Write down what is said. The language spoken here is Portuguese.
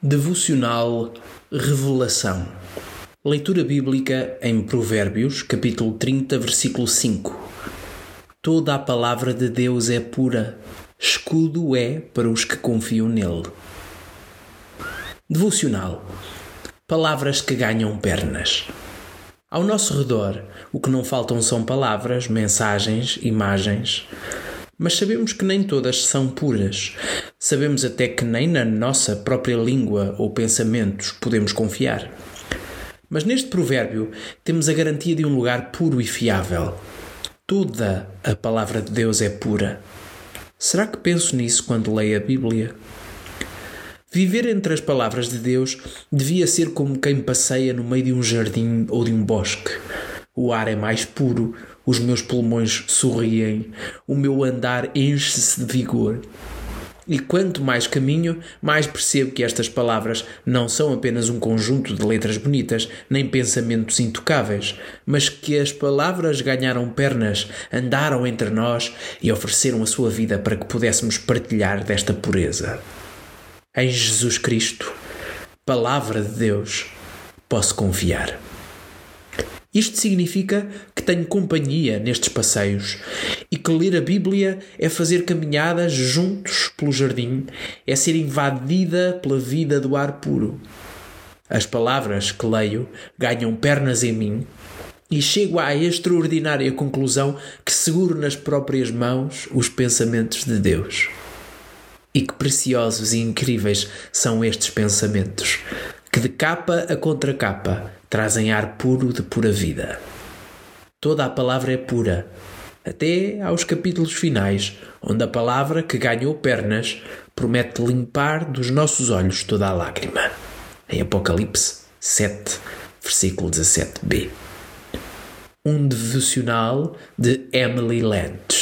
Devocional Revelação. Leitura bíblica em Provérbios, capítulo 30, versículo 5. Toda a palavra de Deus é pura, escudo é para os que confiam nele. Devocional. Palavras que ganham pernas. Ao nosso redor, o que não faltam são palavras, mensagens, imagens. Mas sabemos que nem todas são puras. Sabemos até que nem na nossa própria língua ou pensamentos podemos confiar. Mas neste provérbio temos a garantia de um lugar puro e fiável. Toda a palavra de Deus é pura. Será que penso nisso quando leio a Bíblia? Viver entre as palavras de Deus devia ser como quem passeia no meio de um jardim ou de um bosque. O ar é mais puro, os meus pulmões sorriem, o meu andar enche-se de vigor. E quanto mais caminho, mais percebo que estas palavras não são apenas um conjunto de letras bonitas, nem pensamentos intocáveis, mas que as palavras ganharam pernas, andaram entre nós e ofereceram a sua vida para que pudéssemos partilhar desta pureza. Em Jesus Cristo, Palavra de Deus, posso confiar. Isto significa que tenho companhia nestes passeios e que ler a Bíblia é fazer caminhadas juntos pelo jardim, é ser invadida pela vida do ar puro. As palavras que leio ganham pernas em mim e chego à extraordinária conclusão que seguro nas próprias mãos os pensamentos de Deus. E que preciosos e incríveis são estes pensamentos, que de capa a contracapa trazem ar puro de pura vida. Toda a palavra é pura, até aos capítulos finais, onde a palavra que ganhou pernas promete limpar dos nossos olhos toda a lágrima. Em Apocalipse 7, versículo 17b. Um devocional de Emily Lent.